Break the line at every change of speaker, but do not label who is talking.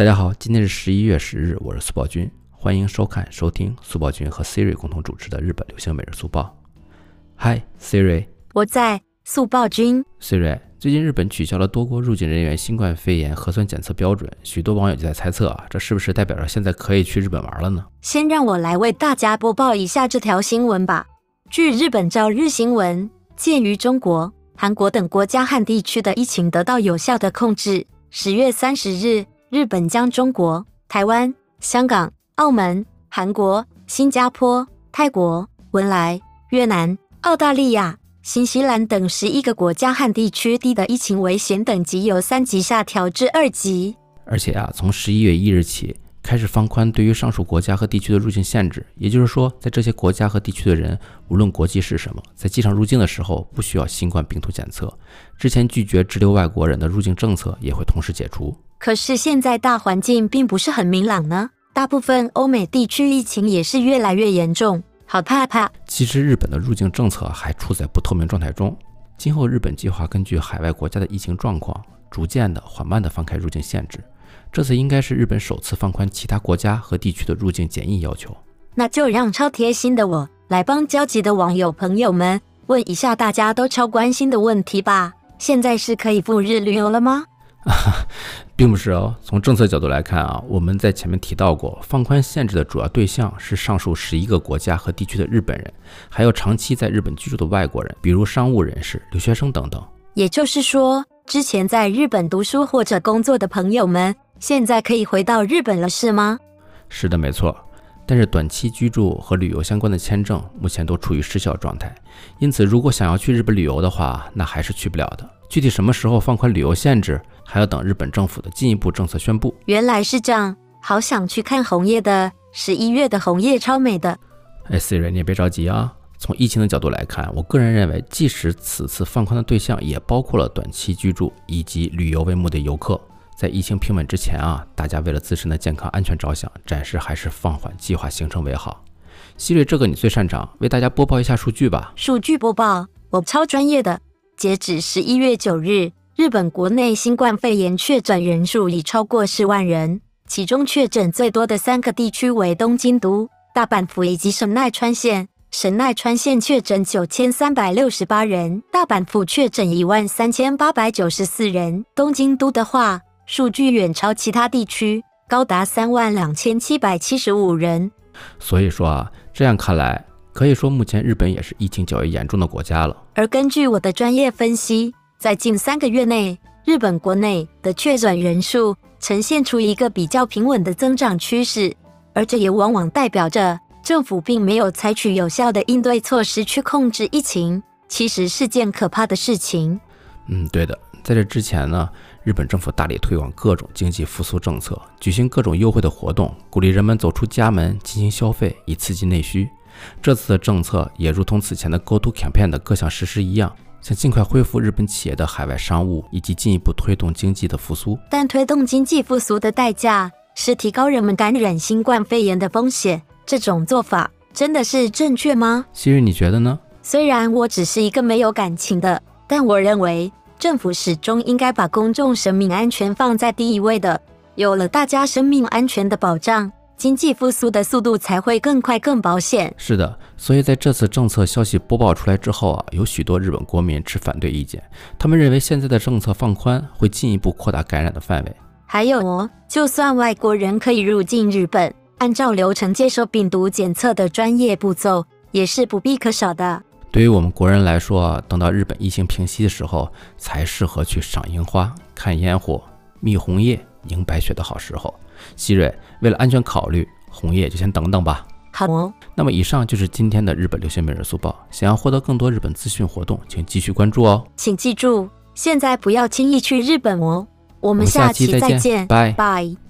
大家好，今天是十一月十日，我是速报君，欢迎收看、收听速报君和 Siri 共同主持的日本流行每日速报。Hi Siri，
我在速报君。
Siri，最近日本取消了多国入境人员新冠肺炎核酸检测标准，许多网友就在猜测啊，这是不是代表着现在可以去日本玩了呢？
先让我来为大家播报一下这条新闻吧。据日本朝日新闻，鉴于中国、韩国等国家和地区的疫情得到有效的控制，十月三十日，日本将中国、台湾、香港、澳门、韩国、新加坡、泰国、文莱、越南、澳大利亚、新西兰等十一个国家和地区地的疫情危险等级由三级下调至二级。
而且啊，从十一月一日起开始放宽对于上述国家和地区的入境限制，也就是说，在这些国家和地区的人，无论国籍是什么，在机场入境的时候不需要新冠病毒检测。之前拒绝滞留外国人的入境政策也会同时解除。
可是现在大环境并不是很明朗呢，大部分欧美地区疫情也是越来越严重，好怕怕。
其实日本的入境政策还处在不透明状态中，今后日本计划根据海外国家的疫情状况，逐渐的、缓慢的放开入境限制。这次应该是日本首次放宽其他国家和地区的入境检疫要求。
那就让超贴心的我来帮焦急的网友朋友们问一下大家都超关心的问题吧。现在是可以赴日旅游了吗？
啊 并不是哦。从政策角度来看啊，我们在前面提到过，放宽限制的主要对象是上述十一个国家和地区的日本人，还有长期在日本居住的外国人，比如商务人士、留学生等等。
也就是说，之前在日本读书或者工作的朋友们，现在可以回到日本了，是吗？
是的，没错。但是短期居住和旅游相关的签证目前都处于失效状态，因此如果想要去日本旅游的话，那还是去不了的。具体什么时候放宽旅游限制，还要等日本政府的进一步政策宣布。
原来是这样，好想去看红叶的，十一月的红叶超美的。
哎，Siri，你也别着急啊。从疫情的角度来看，我个人认为，即使此次放宽的对象也包括了短期居住以及旅游为目的游客，在疫情平稳之前啊，大家为了自身的健康安全着想，暂时还是放缓计划行程为好。希瑞，这个你最擅长，为大家播报一下数据吧。
数据播报，我超专业的。截止十一月九日，日本国内新冠肺炎确诊人数已超过十万人，其中确诊最多的三个地区为东京都、大阪府以及神奈川县。神奈川县确诊九千三百六十八人，大阪府确诊一万三千八百九十四人。东京都的话，数据远超其他地区，高达三万两千七百七十五人。
所以说啊，这样看来，可以说目前日本也是疫情较为严重的国家了。
而根据我的专业分析，在近三个月内，日本国内的确诊人数呈现出一个比较平稳的增长趋势，而这也往往代表着。政府并没有采取有效的应对措施去控制疫情，其实是件可怕的事情。
嗯，对的。在这之前呢，日本政府大力推广各种经济复苏政策，举行各种优惠的活动，鼓励人们走出家门进行消费，以刺激内需。这次的政策也如同此前的 Go To Campaign 的各项实施一样，想尽快恢复日本企业的海外商务，以及进一步推动经济的复苏。
但推动经济复苏的代价是提高人们感染新冠肺炎的风险。这种做法真的是正确吗？
希瑞，你觉得呢？
虽然我只是一个没有感情的，但我认为政府始终应该把公众生命安全放在第一位的。有了大家生命安全的保障，经济复苏的速度才会更快、更保险。
是的，所以在这次政策消息播报出来之后啊，有许多日本国民持反对意见，他们认为现在的政策放宽会进一步扩大感染的范围。
还有哦，就算外国人可以入境日本。按照流程接受病毒检测的专业步骤也是不必可少的。
对于我们国人来说，等到日本疫情平息的时候，才适合去赏樱花、看烟火、觅红叶、迎白雪的好时候。希瑞，为了安全考虑，红叶就先等等吧。
好哦。
那么以上就是今天的日本流行每日速报。想要获得更多日本资讯活动，请继续关注哦。
请记住，现在不要轻易去日本哦。我们下期再见，
拜
拜。